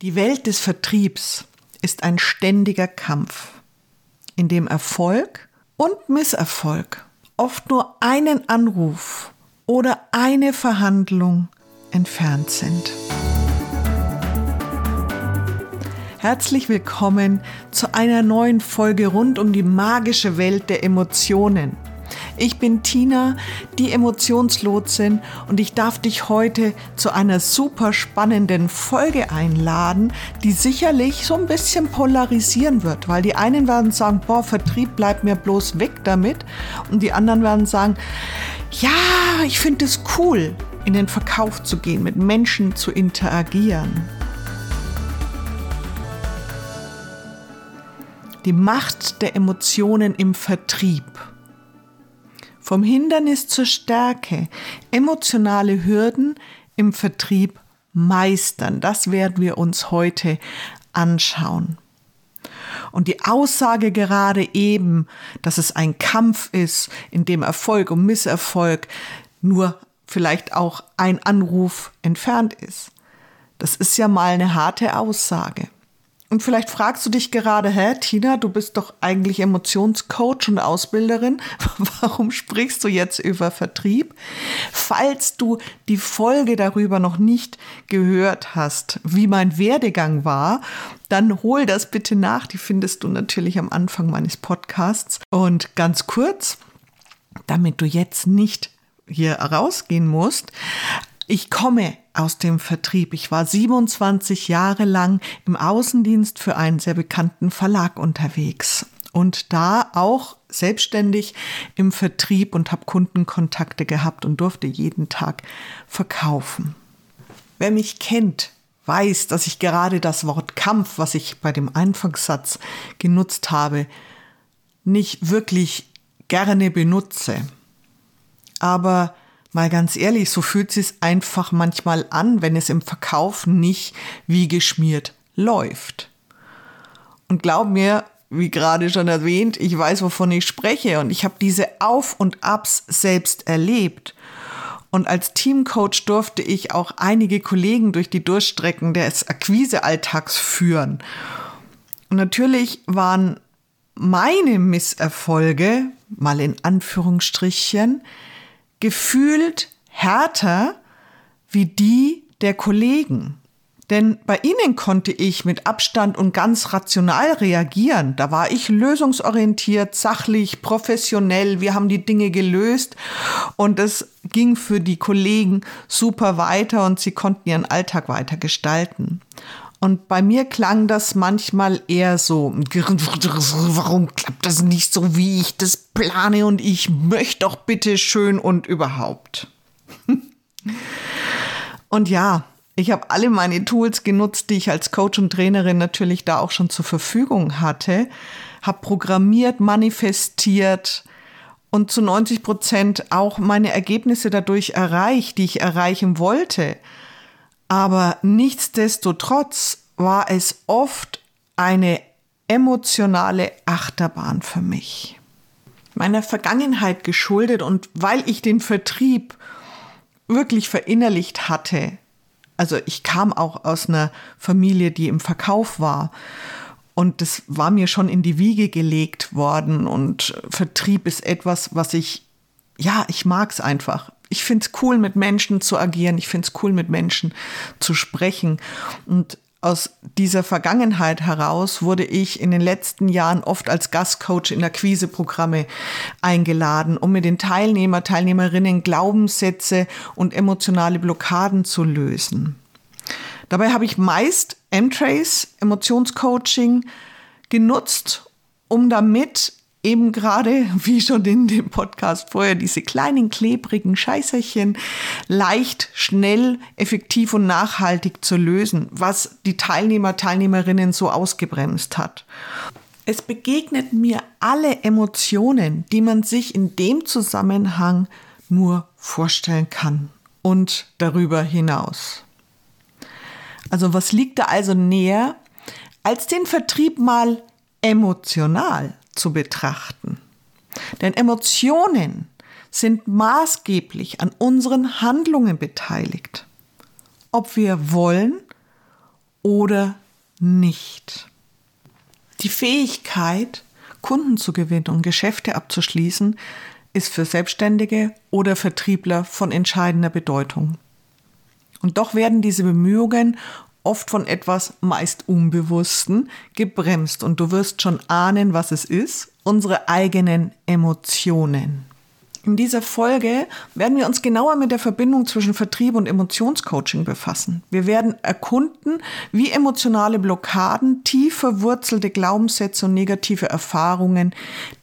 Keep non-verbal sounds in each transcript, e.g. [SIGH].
Die Welt des Vertriebs ist ein ständiger Kampf, in dem Erfolg und Misserfolg oft nur einen Anruf oder eine Verhandlung entfernt sind. Herzlich willkommen zu einer neuen Folge rund um die magische Welt der Emotionen. Ich bin Tina, die Emotionslotsin und ich darf dich heute zu einer super spannenden Folge einladen, die sicherlich so ein bisschen polarisieren wird, weil die einen werden sagen, boah, Vertrieb bleibt mir bloß weg damit und die anderen werden sagen, ja, ich finde es cool, in den Verkauf zu gehen, mit Menschen zu interagieren. Die Macht der Emotionen im Vertrieb. Vom Hindernis zur Stärke. Emotionale Hürden im Vertrieb meistern. Das werden wir uns heute anschauen. Und die Aussage gerade eben, dass es ein Kampf ist, in dem Erfolg und Misserfolg nur vielleicht auch ein Anruf entfernt ist, das ist ja mal eine harte Aussage. Und vielleicht fragst du dich gerade, hä, Tina, du bist doch eigentlich Emotionscoach und Ausbilderin. [LAUGHS] Warum sprichst du jetzt über Vertrieb? Falls du die Folge darüber noch nicht gehört hast, wie mein Werdegang war, dann hol das bitte nach. Die findest du natürlich am Anfang meines Podcasts. Und ganz kurz, damit du jetzt nicht hier rausgehen musst, ich komme aus dem Vertrieb. Ich war 27 Jahre lang im Außendienst für einen sehr bekannten Verlag unterwegs und da auch selbstständig im Vertrieb und habe Kundenkontakte gehabt und durfte jeden Tag verkaufen. Wer mich kennt, weiß, dass ich gerade das Wort Kampf, was ich bei dem Anfangssatz genutzt habe, nicht wirklich gerne benutze. Aber Mal ganz ehrlich, so fühlt es einfach manchmal an, wenn es im Verkauf nicht wie geschmiert läuft. Und glaub mir, wie gerade schon erwähnt, ich weiß, wovon ich spreche und ich habe diese Auf und Abs selbst erlebt. Und als Teamcoach durfte ich auch einige Kollegen durch die Durchstrecken des Akquisealltags führen. Und natürlich waren meine Misserfolge, mal in Anführungsstrichen, gefühlt härter wie die der Kollegen. Denn bei ihnen konnte ich mit Abstand und ganz rational reagieren. Da war ich lösungsorientiert, sachlich, professionell. Wir haben die Dinge gelöst und es ging für die Kollegen super weiter und sie konnten ihren Alltag weiter gestalten. Und bei mir klang das manchmal eher so, warum klappt das nicht so, wie ich das plane und ich möchte doch bitte schön und überhaupt. [LAUGHS] und ja, ich habe alle meine Tools genutzt, die ich als Coach und Trainerin natürlich da auch schon zur Verfügung hatte, habe programmiert, manifestiert und zu 90 Prozent auch meine Ergebnisse dadurch erreicht, die ich erreichen wollte. Aber nichtsdestotrotz war es oft eine emotionale Achterbahn für mich. Meiner Vergangenheit geschuldet und weil ich den Vertrieb wirklich verinnerlicht hatte. Also ich kam auch aus einer Familie, die im Verkauf war. Und das war mir schon in die Wiege gelegt worden. Und Vertrieb ist etwas, was ich, ja, ich mag es einfach ich finde es cool, mit Menschen zu agieren. Ich finde es cool, mit Menschen zu sprechen. Und aus dieser Vergangenheit heraus wurde ich in den letzten Jahren oft als Gastcoach in Akquiseprogramme eingeladen, um mit den Teilnehmer, Teilnehmerinnen Glaubenssätze und emotionale Blockaden zu lösen. Dabei habe ich meist M-Trace, Emotionscoaching, genutzt, um damit eben gerade, wie schon in dem Podcast vorher, diese kleinen klebrigen Scheißerchen leicht, schnell, effektiv und nachhaltig zu lösen, was die Teilnehmer, Teilnehmerinnen so ausgebremst hat. Es begegnet mir alle Emotionen, die man sich in dem Zusammenhang nur vorstellen kann und darüber hinaus. Also was liegt da also näher, als den Vertrieb mal emotional zu betrachten. Denn Emotionen sind maßgeblich an unseren Handlungen beteiligt. Ob wir wollen oder nicht. Die Fähigkeit, Kunden zu gewinnen und Geschäfte abzuschließen, ist für Selbstständige oder Vertriebler von entscheidender Bedeutung. Und doch werden diese Bemühungen oft von etwas meist Unbewussten gebremst und du wirst schon ahnen, was es ist, unsere eigenen Emotionen. In dieser Folge werden wir uns genauer mit der Verbindung zwischen Vertrieb und Emotionscoaching befassen. Wir werden erkunden, wie emotionale Blockaden, tief verwurzelte Glaubenssätze und negative Erfahrungen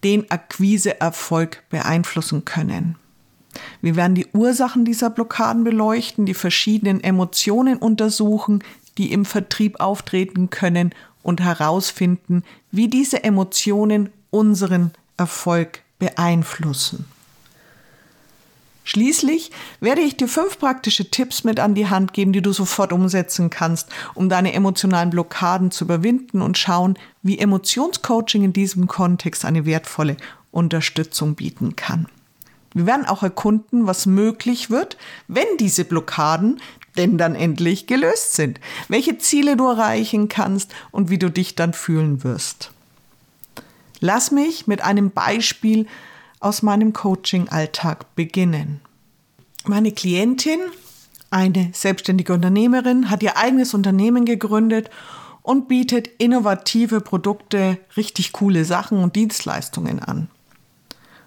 den Akquiseerfolg beeinflussen können. Wir werden die Ursachen dieser Blockaden beleuchten, die verschiedenen Emotionen untersuchen, die im Vertrieb auftreten können und herausfinden, wie diese Emotionen unseren Erfolg beeinflussen. Schließlich werde ich dir fünf praktische Tipps mit an die Hand geben, die du sofort umsetzen kannst, um deine emotionalen Blockaden zu überwinden und schauen, wie Emotionscoaching in diesem Kontext eine wertvolle Unterstützung bieten kann. Wir werden auch erkunden, was möglich wird, wenn diese Blockaden denn dann endlich gelöst sind, welche Ziele du erreichen kannst und wie du dich dann fühlen wirst. Lass mich mit einem Beispiel aus meinem Coaching-Alltag beginnen. Meine Klientin, eine selbstständige Unternehmerin, hat ihr eigenes Unternehmen gegründet und bietet innovative Produkte, richtig coole Sachen und Dienstleistungen an.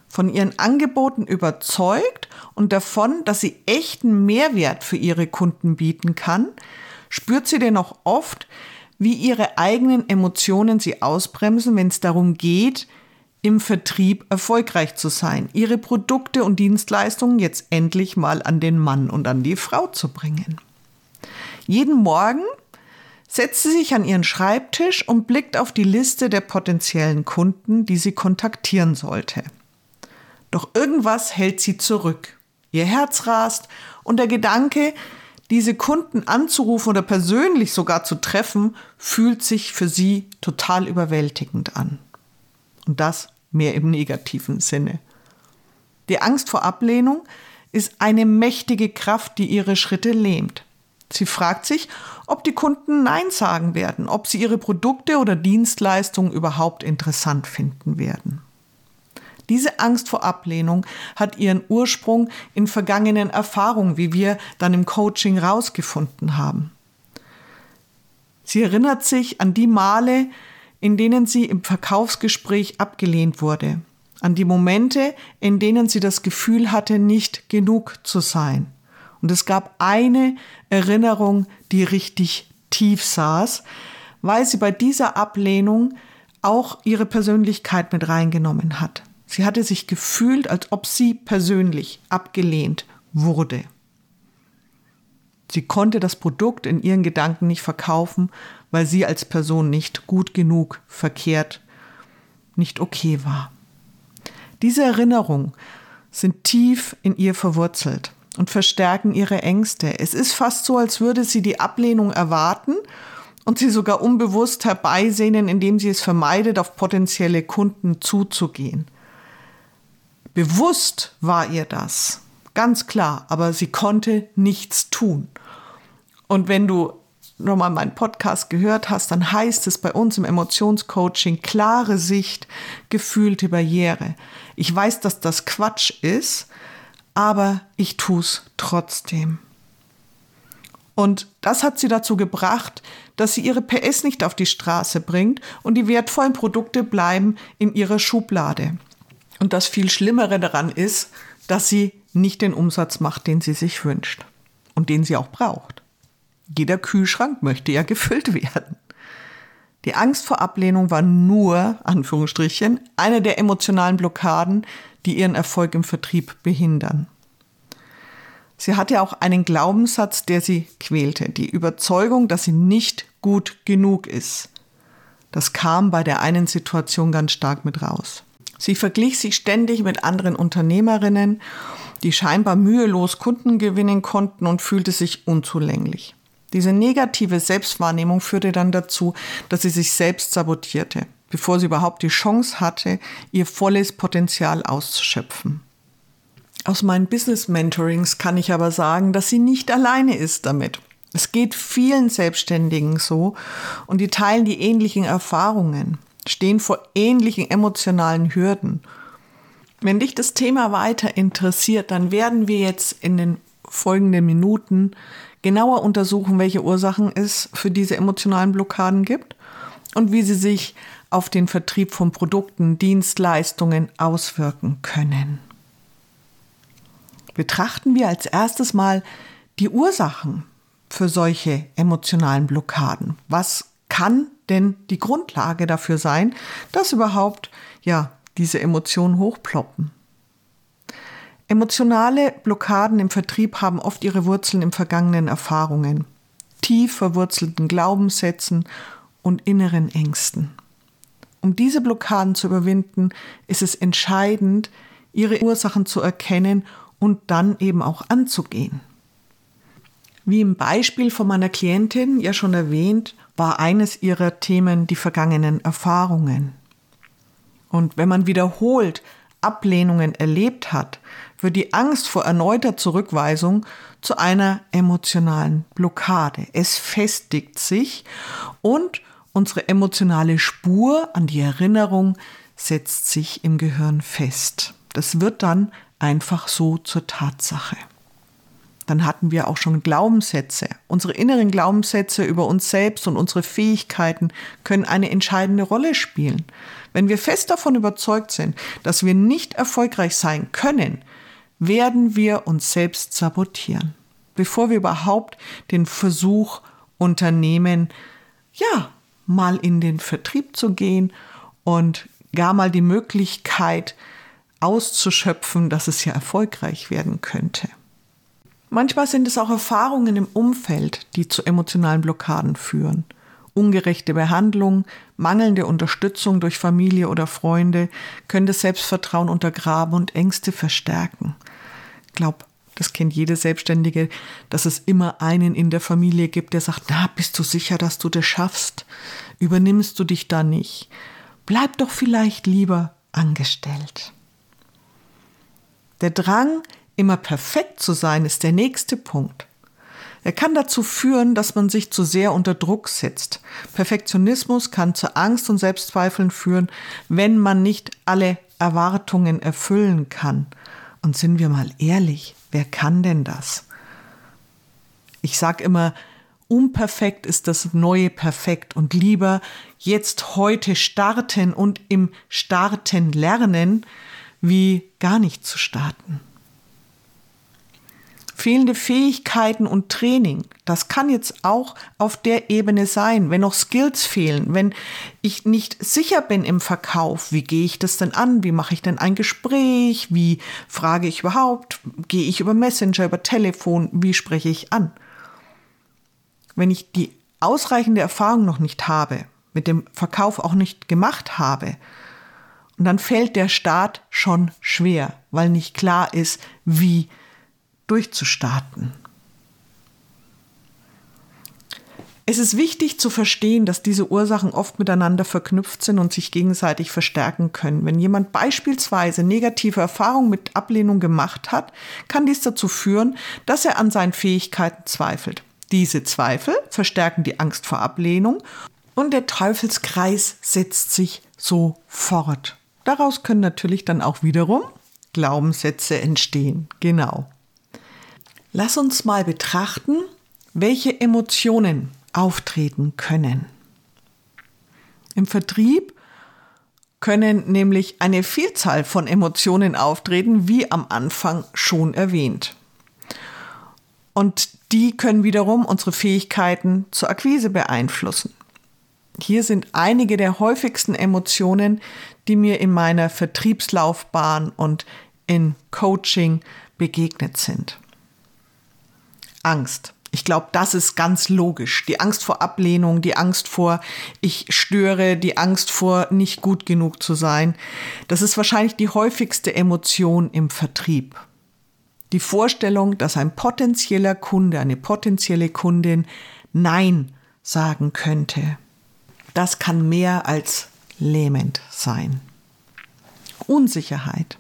Von ihren Angeboten überzeugt und davon, dass sie echten Mehrwert für ihre Kunden bieten kann, spürt sie dennoch oft, wie ihre eigenen Emotionen sie ausbremsen, wenn es darum geht, im Vertrieb erfolgreich zu sein, ihre Produkte und Dienstleistungen jetzt endlich mal an den Mann und an die Frau zu bringen. Jeden Morgen setzt sie sich an ihren Schreibtisch und blickt auf die Liste der potenziellen Kunden, die sie kontaktieren sollte. Doch irgendwas hält sie zurück. Ihr Herz rast und der Gedanke, diese Kunden anzurufen oder persönlich sogar zu treffen, fühlt sich für sie total überwältigend an. Und das mehr im negativen Sinne. Die Angst vor Ablehnung ist eine mächtige Kraft, die ihre Schritte lähmt. Sie fragt sich, ob die Kunden Nein sagen werden, ob sie ihre Produkte oder Dienstleistungen überhaupt interessant finden werden. Diese Angst vor Ablehnung hat ihren Ursprung in vergangenen Erfahrungen, wie wir dann im Coaching rausgefunden haben. Sie erinnert sich an die Male, in denen sie im Verkaufsgespräch abgelehnt wurde, an die Momente, in denen sie das Gefühl hatte, nicht genug zu sein. Und es gab eine Erinnerung, die richtig tief saß, weil sie bei dieser Ablehnung auch ihre Persönlichkeit mit reingenommen hat. Sie hatte sich gefühlt, als ob sie persönlich abgelehnt wurde. Sie konnte das Produkt in ihren Gedanken nicht verkaufen, weil sie als Person nicht gut genug, verkehrt, nicht okay war. Diese Erinnerungen sind tief in ihr verwurzelt und verstärken ihre Ängste. Es ist fast so, als würde sie die Ablehnung erwarten und sie sogar unbewusst herbeisehnen, indem sie es vermeidet, auf potenzielle Kunden zuzugehen. Bewusst war ihr das, ganz klar, aber sie konnte nichts tun. Und wenn du nochmal meinen Podcast gehört hast, dann heißt es bei uns im Emotionscoaching klare Sicht, gefühlte Barriere. Ich weiß, dass das Quatsch ist, aber ich tue es trotzdem. Und das hat sie dazu gebracht, dass sie ihre PS nicht auf die Straße bringt und die wertvollen Produkte bleiben in ihrer Schublade. Und das viel Schlimmere daran ist, dass sie nicht den Umsatz macht, den sie sich wünscht und den sie auch braucht. Jeder Kühlschrank möchte ja [LAUGHS] gefüllt werden. Die Angst vor Ablehnung war nur, Anführungsstrichen, eine der emotionalen Blockaden, die ihren Erfolg im Vertrieb behindern. Sie hatte auch einen Glaubenssatz, der sie quälte, die Überzeugung, dass sie nicht gut genug ist. Das kam bei der einen Situation ganz stark mit raus. Sie verglich sich ständig mit anderen Unternehmerinnen, die scheinbar mühelos Kunden gewinnen konnten und fühlte sich unzulänglich. Diese negative Selbstwahrnehmung führte dann dazu, dass sie sich selbst sabotierte, bevor sie überhaupt die Chance hatte, ihr volles Potenzial auszuschöpfen. Aus meinen Business Mentorings kann ich aber sagen, dass sie nicht alleine ist damit. Es geht vielen Selbstständigen so und die teilen die ähnlichen Erfahrungen, stehen vor ähnlichen emotionalen Hürden. Wenn dich das Thema weiter interessiert, dann werden wir jetzt in den folgenden Minuten genauer untersuchen, welche Ursachen es für diese emotionalen Blockaden gibt und wie sie sich auf den Vertrieb von Produkten, Dienstleistungen auswirken können. Betrachten wir als erstes mal die Ursachen für solche emotionalen Blockaden. Was kann denn die Grundlage dafür sein, dass überhaupt ja diese Emotionen hochploppen? Emotionale Blockaden im Vertrieb haben oft ihre Wurzeln in vergangenen Erfahrungen, tief verwurzelten Glaubenssätzen und inneren Ängsten. Um diese Blockaden zu überwinden, ist es entscheidend, ihre Ursachen zu erkennen und dann eben auch anzugehen. Wie im Beispiel von meiner Klientin ja schon erwähnt, war eines ihrer Themen die vergangenen Erfahrungen. Und wenn man wiederholt Ablehnungen erlebt hat, wird die Angst vor erneuter Zurückweisung zu einer emotionalen Blockade. Es festigt sich und unsere emotionale Spur an die Erinnerung setzt sich im Gehirn fest. Das wird dann einfach so zur Tatsache dann hatten wir auch schon Glaubenssätze. Unsere inneren Glaubenssätze über uns selbst und unsere Fähigkeiten können eine entscheidende Rolle spielen. Wenn wir fest davon überzeugt sind, dass wir nicht erfolgreich sein können, werden wir uns selbst sabotieren, bevor wir überhaupt den Versuch unternehmen, ja, mal in den Vertrieb zu gehen und gar mal die Möglichkeit auszuschöpfen, dass es ja erfolgreich werden könnte. Manchmal sind es auch Erfahrungen im Umfeld, die zu emotionalen Blockaden führen. Ungerechte Behandlung, mangelnde Unterstützung durch Familie oder Freunde können das Selbstvertrauen untergraben und Ängste verstärken. Ich glaube, das kennt jede Selbstständige, dass es immer einen in der Familie gibt, der sagt, na, bist du sicher, dass du das schaffst? Übernimmst du dich da nicht? Bleib doch vielleicht lieber angestellt. Der Drang, Immer perfekt zu sein ist der nächste Punkt. Er kann dazu führen, dass man sich zu sehr unter Druck setzt. Perfektionismus kann zu Angst und Selbstzweifeln führen, wenn man nicht alle Erwartungen erfüllen kann. Und sind wir mal ehrlich, wer kann denn das? Ich sage immer, unperfekt ist das neue Perfekt und lieber jetzt heute starten und im Starten lernen, wie gar nicht zu starten fehlende Fähigkeiten und Training. Das kann jetzt auch auf der Ebene sein, wenn noch Skills fehlen, wenn ich nicht sicher bin im Verkauf, wie gehe ich das denn an, wie mache ich denn ein Gespräch, wie frage ich überhaupt, gehe ich über Messenger, über Telefon, wie spreche ich an. Wenn ich die ausreichende Erfahrung noch nicht habe, mit dem Verkauf auch nicht gemacht habe, und dann fällt der Start schon schwer, weil nicht klar ist, wie durchzustarten. Es ist wichtig zu verstehen, dass diese Ursachen oft miteinander verknüpft sind und sich gegenseitig verstärken können. Wenn jemand beispielsweise negative Erfahrungen mit Ablehnung gemacht hat, kann dies dazu führen, dass er an seinen Fähigkeiten zweifelt. Diese Zweifel verstärken die Angst vor Ablehnung und der Teufelskreis setzt sich so fort. Daraus können natürlich dann auch wiederum Glaubenssätze entstehen. Genau. Lass uns mal betrachten, welche Emotionen auftreten können. Im Vertrieb können nämlich eine Vielzahl von Emotionen auftreten, wie am Anfang schon erwähnt. Und die können wiederum unsere Fähigkeiten zur Akquise beeinflussen. Hier sind einige der häufigsten Emotionen, die mir in meiner Vertriebslaufbahn und in Coaching begegnet sind. Angst. Ich glaube, das ist ganz logisch. Die Angst vor Ablehnung, die Angst vor ich störe, die Angst vor nicht gut genug zu sein. Das ist wahrscheinlich die häufigste Emotion im Vertrieb. Die Vorstellung, dass ein potenzieller Kunde, eine potenzielle Kundin Nein sagen könnte. Das kann mehr als lähmend sein. Unsicherheit.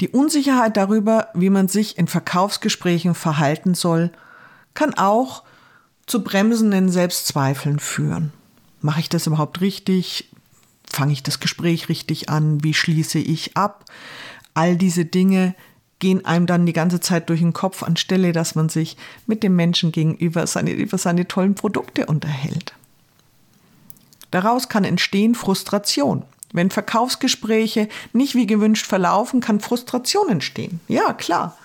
Die Unsicherheit darüber, wie man sich in Verkaufsgesprächen verhalten soll, kann auch zu bremsenden Selbstzweifeln führen. Mache ich das überhaupt richtig? Fange ich das Gespräch richtig an? Wie schließe ich ab? All diese Dinge gehen einem dann die ganze Zeit durch den Kopf, anstelle dass man sich mit dem Menschen gegenüber seine, über seine tollen Produkte unterhält. Daraus kann entstehen Frustration. Wenn Verkaufsgespräche nicht wie gewünscht verlaufen, kann Frustration entstehen. Ja, klar.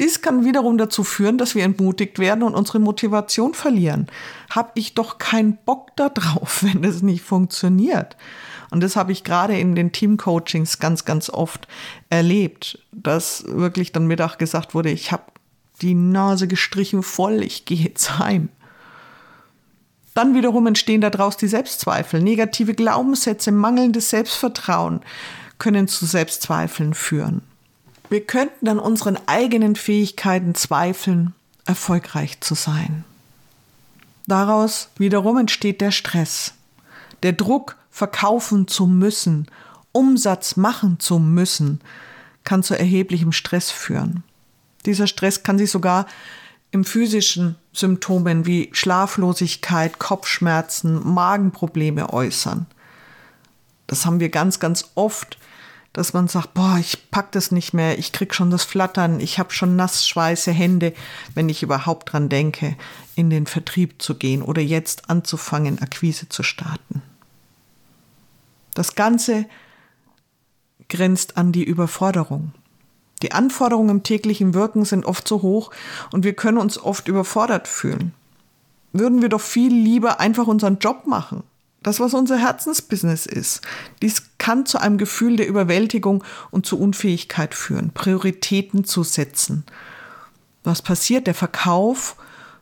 Dies kann wiederum dazu führen, dass wir entmutigt werden und unsere Motivation verlieren. Hab ich doch keinen Bock darauf, [LAUGHS] wenn es nicht funktioniert. Und das habe ich gerade in den Teamcoachings ganz, ganz oft erlebt, dass wirklich dann Mittag gesagt wurde, ich habe die Nase gestrichen voll, ich gehe jetzt heim. Dann wiederum entstehen daraus die Selbstzweifel. Negative Glaubenssätze, mangelndes Selbstvertrauen können zu Selbstzweifeln führen. Wir könnten an unseren eigenen Fähigkeiten zweifeln, erfolgreich zu sein. Daraus wiederum entsteht der Stress, der Druck, verkaufen zu müssen, Umsatz machen zu müssen, kann zu erheblichem Stress führen. Dieser Stress kann sich sogar im physischen Symptomen wie Schlaflosigkeit, Kopfschmerzen, Magenprobleme äußern. Das haben wir ganz, ganz oft, dass man sagt, boah, ich pack das nicht mehr, ich krieg schon das Flattern, ich habe schon nassschweiße Hände, wenn ich überhaupt dran denke, in den Vertrieb zu gehen oder jetzt anzufangen, Akquise zu starten. Das Ganze grenzt an die Überforderung. Die Anforderungen im täglichen Wirken sind oft so hoch und wir können uns oft überfordert fühlen. Würden wir doch viel lieber einfach unseren Job machen. Das, was unser Herzensbusiness ist. Dies kann zu einem Gefühl der Überwältigung und zu Unfähigkeit führen, Prioritäten zu setzen. Was passiert? Der Verkauf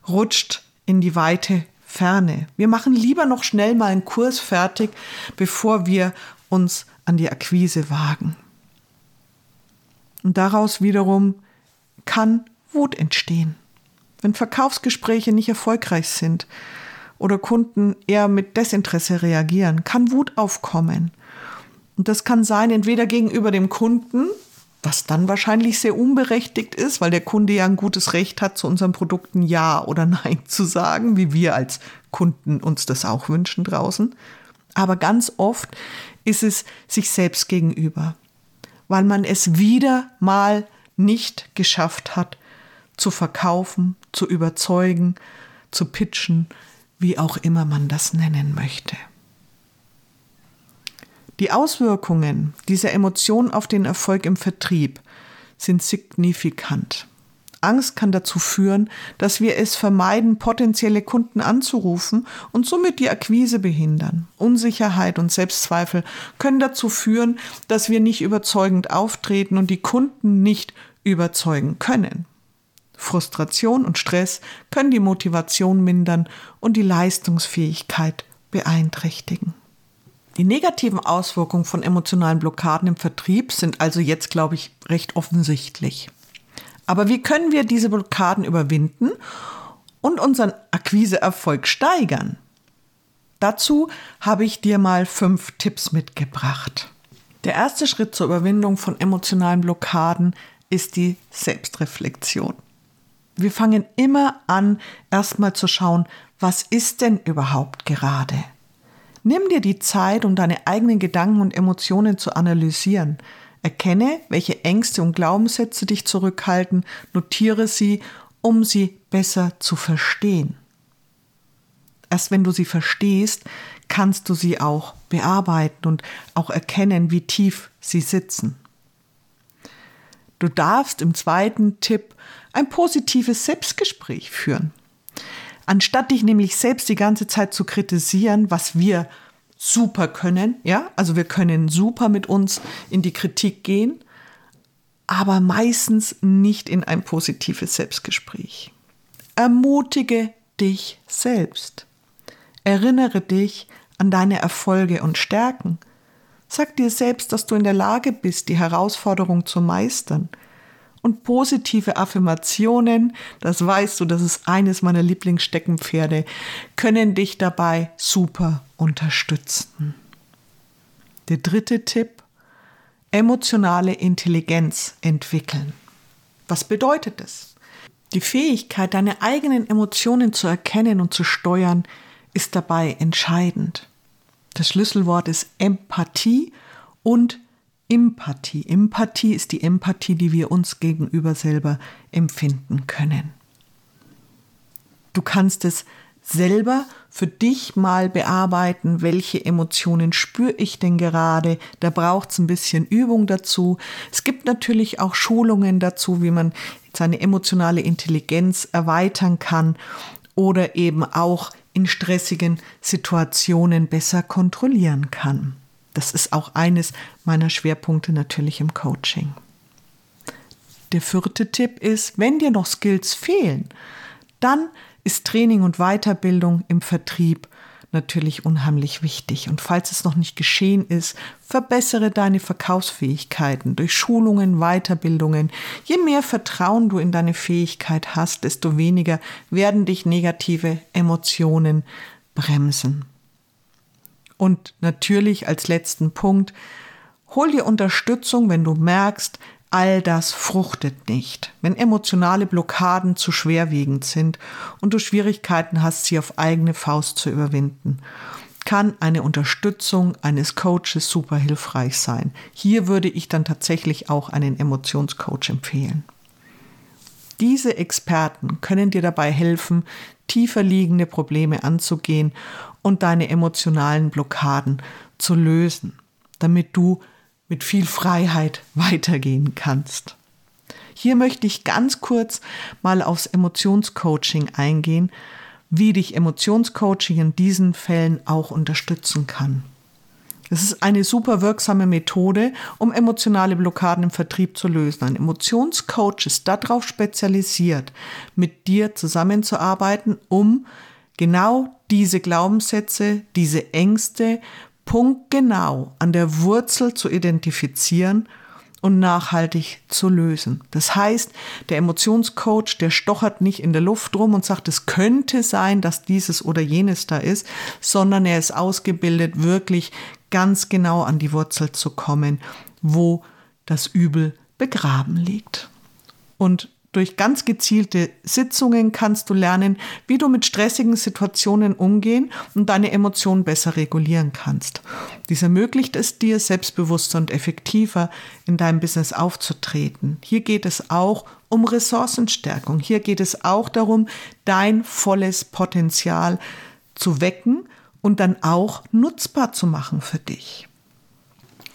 rutscht in die weite Ferne. Wir machen lieber noch schnell mal einen Kurs fertig, bevor wir uns an die Akquise wagen. Und daraus wiederum kann Wut entstehen. Wenn Verkaufsgespräche nicht erfolgreich sind oder Kunden eher mit Desinteresse reagieren, kann Wut aufkommen. Und das kann sein, entweder gegenüber dem Kunden, was dann wahrscheinlich sehr unberechtigt ist, weil der Kunde ja ein gutes Recht hat, zu unseren Produkten Ja oder Nein zu sagen, wie wir als Kunden uns das auch wünschen draußen. Aber ganz oft ist es sich selbst gegenüber, weil man es wieder mal nicht geschafft hat, zu verkaufen, zu überzeugen, zu pitchen, wie auch immer man das nennen möchte. Die Auswirkungen dieser Emotion auf den Erfolg im Vertrieb sind signifikant. Angst kann dazu führen, dass wir es vermeiden, potenzielle Kunden anzurufen und somit die Akquise behindern. Unsicherheit und Selbstzweifel können dazu führen, dass wir nicht überzeugend auftreten und die Kunden nicht überzeugen können. Frustration und Stress können die Motivation mindern und die Leistungsfähigkeit beeinträchtigen. Die negativen Auswirkungen von emotionalen Blockaden im Vertrieb sind also jetzt, glaube ich, recht offensichtlich. Aber wie können wir diese Blockaden überwinden und unseren Akquiseerfolg steigern? Dazu habe ich dir mal fünf Tipps mitgebracht. Der erste Schritt zur Überwindung von emotionalen Blockaden ist die Selbstreflexion. Wir fangen immer an, erstmal zu schauen, was ist denn überhaupt gerade? Nimm dir die Zeit, um deine eigenen Gedanken und Emotionen zu analysieren. Erkenne, welche Ängste und Glaubenssätze dich zurückhalten, notiere sie, um sie besser zu verstehen. Erst wenn du sie verstehst, kannst du sie auch bearbeiten und auch erkennen, wie tief sie sitzen. Du darfst im zweiten Tipp ein positives Selbstgespräch führen. Anstatt dich nämlich selbst die ganze Zeit zu kritisieren, was wir super können, ja, also wir können super mit uns in die Kritik gehen, aber meistens nicht in ein positives Selbstgespräch. Ermutige dich selbst. Erinnere dich an deine Erfolge und Stärken. Sag dir selbst, dass du in der Lage bist, die Herausforderung zu meistern und positive Affirmationen, das weißt du, das ist eines meiner Lieblingssteckenpferde, können dich dabei super unterstützen. Der dritte Tipp, emotionale Intelligenz entwickeln. Was bedeutet es? Die Fähigkeit, deine eigenen Emotionen zu erkennen und zu steuern, ist dabei entscheidend. Das Schlüsselwort ist Empathie und Empathie. Empathie ist die Empathie, die wir uns gegenüber selber empfinden können. Du kannst es selber für dich mal bearbeiten, welche Emotionen spüre ich denn gerade. Da braucht es ein bisschen Übung dazu. Es gibt natürlich auch Schulungen dazu, wie man seine emotionale Intelligenz erweitern kann oder eben auch in stressigen Situationen besser kontrollieren kann. Das ist auch eines meiner Schwerpunkte natürlich im Coaching. Der vierte Tipp ist, wenn dir noch Skills fehlen, dann ist Training und Weiterbildung im Vertrieb natürlich unheimlich wichtig. Und falls es noch nicht geschehen ist, verbessere deine Verkaufsfähigkeiten durch Schulungen, Weiterbildungen. Je mehr Vertrauen du in deine Fähigkeit hast, desto weniger werden dich negative Emotionen bremsen. Und natürlich als letzten Punkt, hol dir Unterstützung, wenn du merkst, all das fruchtet nicht. Wenn emotionale Blockaden zu schwerwiegend sind und du Schwierigkeiten hast, sie auf eigene Faust zu überwinden, kann eine Unterstützung eines Coaches super hilfreich sein. Hier würde ich dann tatsächlich auch einen Emotionscoach empfehlen. Diese Experten können dir dabei helfen, tiefer liegende Probleme anzugehen und deine emotionalen Blockaden zu lösen, damit du mit viel Freiheit weitergehen kannst. Hier möchte ich ganz kurz mal aufs Emotionscoaching eingehen, wie dich Emotionscoaching in diesen Fällen auch unterstützen kann. Es ist eine super wirksame Methode, um emotionale Blockaden im Vertrieb zu lösen. Ein Emotionscoach ist darauf spezialisiert, mit dir zusammenzuarbeiten, um genau diese Glaubenssätze, diese Ängste punktgenau an der Wurzel zu identifizieren und nachhaltig zu lösen. Das heißt, der Emotionscoach, der stochert nicht in der Luft rum und sagt, es könnte sein, dass dieses oder jenes da ist, sondern er ist ausgebildet, wirklich ganz genau an die Wurzel zu kommen, wo das Übel begraben liegt. Und durch ganz gezielte Sitzungen kannst du lernen, wie du mit stressigen Situationen umgehen und deine Emotionen besser regulieren kannst. Dies ermöglicht es dir, selbstbewusster und effektiver in deinem Business aufzutreten. Hier geht es auch um Ressourcenstärkung. Hier geht es auch darum, dein volles Potenzial zu wecken und dann auch nutzbar zu machen für dich.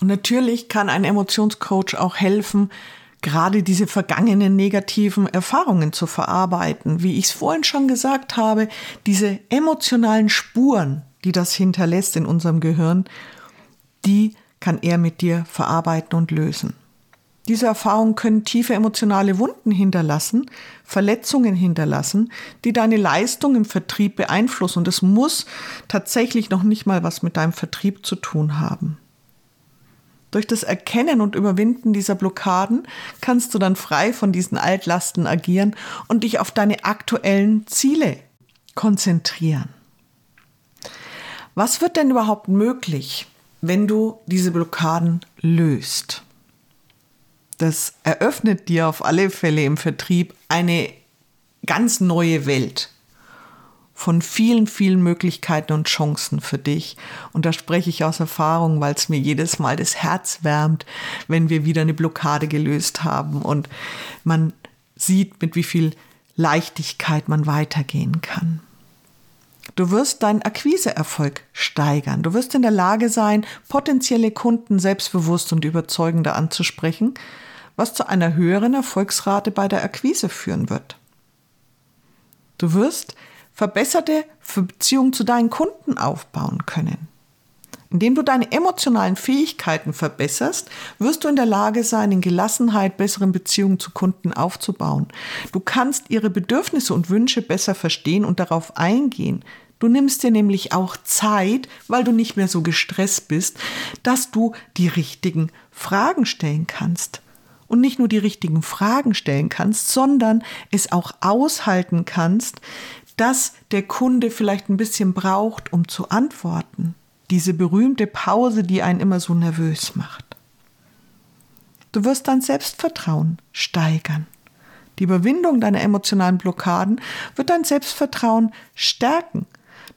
Und natürlich kann ein Emotionscoach auch helfen, gerade diese vergangenen negativen Erfahrungen zu verarbeiten. Wie ich es vorhin schon gesagt habe, diese emotionalen Spuren, die das hinterlässt in unserem Gehirn, die kann er mit dir verarbeiten und lösen. Diese Erfahrungen können tiefe emotionale Wunden hinterlassen, Verletzungen hinterlassen, die deine Leistung im Vertrieb beeinflussen. Und es muss tatsächlich noch nicht mal was mit deinem Vertrieb zu tun haben. Durch das Erkennen und Überwinden dieser Blockaden kannst du dann frei von diesen Altlasten agieren und dich auf deine aktuellen Ziele konzentrieren. Was wird denn überhaupt möglich, wenn du diese Blockaden löst? Das eröffnet dir auf alle Fälle im Vertrieb eine ganz neue Welt von vielen, vielen Möglichkeiten und Chancen für dich. Und da spreche ich aus Erfahrung, weil es mir jedes Mal das Herz wärmt, wenn wir wieder eine Blockade gelöst haben und man sieht, mit wie viel Leichtigkeit man weitergehen kann. Du wirst deinen Akquiseerfolg steigern. Du wirst in der Lage sein, potenzielle Kunden selbstbewusst und überzeugender anzusprechen, was zu einer höheren Erfolgsrate bei der Akquise führen wird. Du wirst verbesserte Beziehungen zu deinen Kunden aufbauen können. Indem du deine emotionalen Fähigkeiten verbesserst, wirst du in der Lage sein, in Gelassenheit bessere Beziehungen zu Kunden aufzubauen. Du kannst ihre Bedürfnisse und Wünsche besser verstehen und darauf eingehen. Du nimmst dir nämlich auch Zeit, weil du nicht mehr so gestresst bist, dass du die richtigen Fragen stellen kannst. Und nicht nur die richtigen Fragen stellen kannst, sondern es auch aushalten kannst, dass der Kunde vielleicht ein bisschen braucht, um zu antworten. Diese berühmte Pause, die einen immer so nervös macht. Du wirst dein Selbstvertrauen steigern. Die Überwindung deiner emotionalen Blockaden wird dein Selbstvertrauen stärken.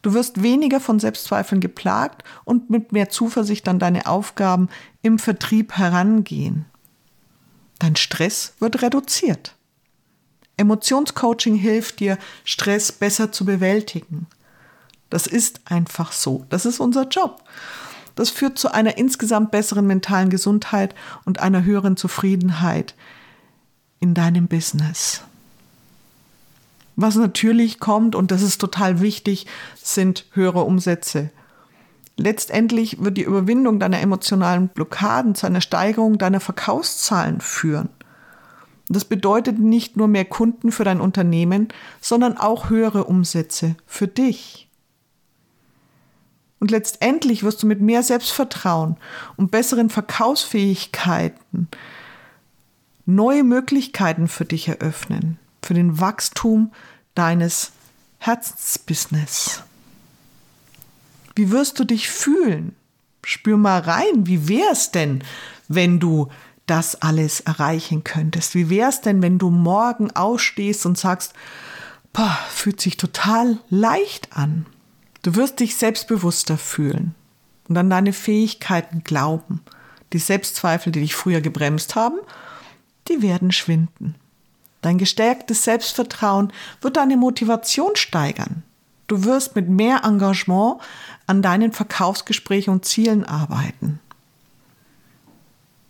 Du wirst weniger von Selbstzweifeln geplagt und mit mehr Zuversicht an deine Aufgaben im Vertrieb herangehen. Dein Stress wird reduziert. Emotionscoaching hilft dir, Stress besser zu bewältigen. Das ist einfach so. Das ist unser Job. Das führt zu einer insgesamt besseren mentalen Gesundheit und einer höheren Zufriedenheit in deinem Business. Was natürlich kommt, und das ist total wichtig, sind höhere Umsätze. Letztendlich wird die Überwindung deiner emotionalen Blockaden zu einer Steigerung deiner Verkaufszahlen führen. Das bedeutet nicht nur mehr Kunden für dein Unternehmen, sondern auch höhere Umsätze für dich. Und letztendlich wirst du mit mehr Selbstvertrauen und besseren Verkaufsfähigkeiten neue Möglichkeiten für dich eröffnen, für den Wachstum deines Herzensbusiness. Wie wirst du dich fühlen? Spür mal rein, wie wär's denn, wenn du das alles erreichen könntest? Wie wär's denn, wenn du morgen ausstehst und sagst, boah, fühlt sich total leicht an? Du wirst dich selbstbewusster fühlen und an deine Fähigkeiten glauben. Die Selbstzweifel, die dich früher gebremst haben, die werden schwinden. Dein gestärktes Selbstvertrauen wird deine Motivation steigern. Du wirst mit mehr Engagement an deinen Verkaufsgesprächen und Zielen arbeiten.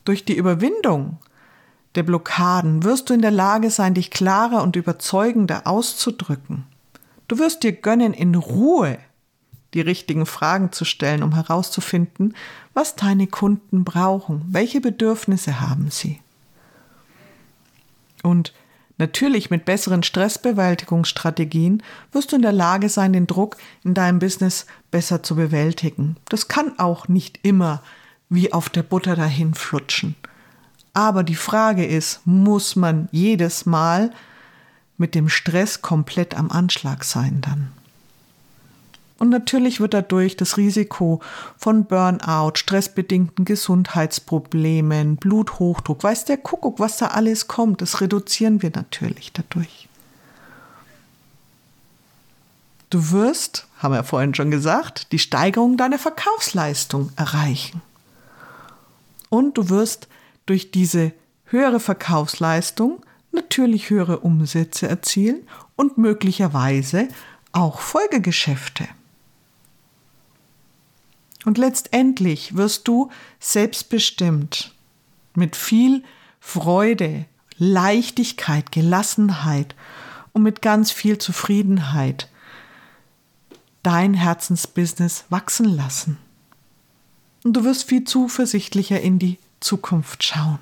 Durch die Überwindung der Blockaden wirst du in der Lage sein, dich klarer und überzeugender auszudrücken. Du wirst dir gönnen, in Ruhe die richtigen Fragen zu stellen, um herauszufinden, was deine Kunden brauchen, welche Bedürfnisse haben sie. Und natürlich mit besseren Stressbewältigungsstrategien wirst du in der Lage sein, den Druck in deinem Business besser zu bewältigen. Das kann auch nicht immer wie auf der Butter dahin flutschen. Aber die Frage ist, muss man jedes Mal mit dem Stress komplett am Anschlag sein dann? Und natürlich wird dadurch das Risiko von Burnout, stressbedingten Gesundheitsproblemen, Bluthochdruck, weiß der Kuckuck, was da alles kommt, das reduzieren wir natürlich dadurch. Du wirst, haben wir vorhin schon gesagt, die Steigerung deiner Verkaufsleistung erreichen. Und du wirst durch diese höhere Verkaufsleistung natürlich höhere Umsätze erzielen und möglicherweise auch Folgegeschäfte. Und letztendlich wirst du selbstbestimmt mit viel Freude, Leichtigkeit, Gelassenheit und mit ganz viel Zufriedenheit dein Herzensbusiness wachsen lassen. Und du wirst viel zuversichtlicher in die Zukunft schauen.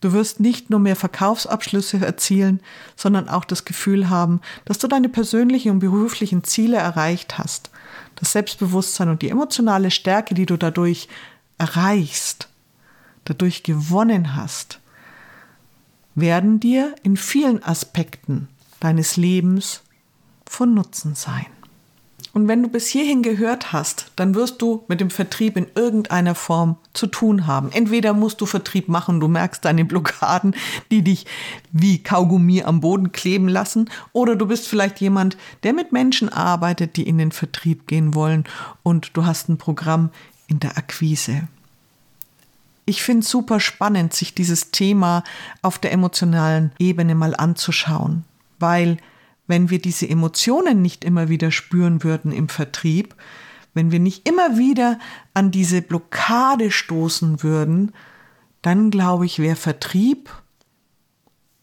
Du wirst nicht nur mehr Verkaufsabschlüsse erzielen, sondern auch das Gefühl haben, dass du deine persönlichen und beruflichen Ziele erreicht hast das Selbstbewusstsein und die emotionale Stärke, die du dadurch erreichst, dadurch gewonnen hast, werden dir in vielen Aspekten deines Lebens von Nutzen sein. Und wenn du bis hierhin gehört hast, dann wirst du mit dem Vertrieb in irgendeiner Form zu tun haben. Entweder musst du Vertrieb machen, du merkst deine Blockaden, die dich wie Kaugummi am Boden kleben lassen, oder du bist vielleicht jemand, der mit Menschen arbeitet, die in den Vertrieb gehen wollen und du hast ein Programm in der Akquise. Ich finde es super spannend, sich dieses Thema auf der emotionalen Ebene mal anzuschauen, weil wenn wir diese Emotionen nicht immer wieder spüren würden im Vertrieb, wenn wir nicht immer wieder an diese Blockade stoßen würden, dann glaube ich, wäre Vertrieb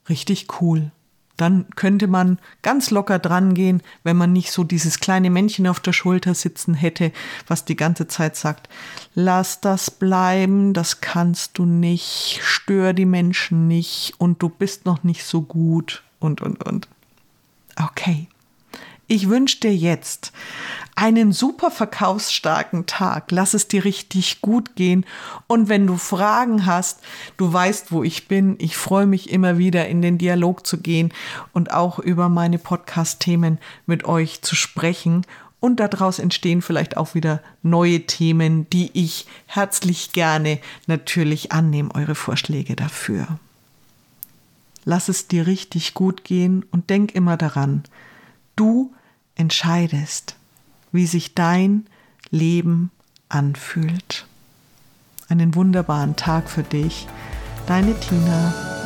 richtig cool. Dann könnte man ganz locker dran gehen, wenn man nicht so dieses kleine Männchen auf der Schulter sitzen hätte, was die ganze Zeit sagt, lass das bleiben, das kannst du nicht, stör die Menschen nicht und du bist noch nicht so gut und, und, und. Okay. Ich wünsche dir jetzt einen super verkaufsstarken Tag. Lass es dir richtig gut gehen. Und wenn du Fragen hast, du weißt, wo ich bin. Ich freue mich immer wieder in den Dialog zu gehen und auch über meine Podcast-Themen mit euch zu sprechen. Und daraus entstehen vielleicht auch wieder neue Themen, die ich herzlich gerne natürlich annehme, eure Vorschläge dafür. Lass es dir richtig gut gehen und denk immer daran, du entscheidest, wie sich dein Leben anfühlt. Einen wunderbaren Tag für dich, deine Tina.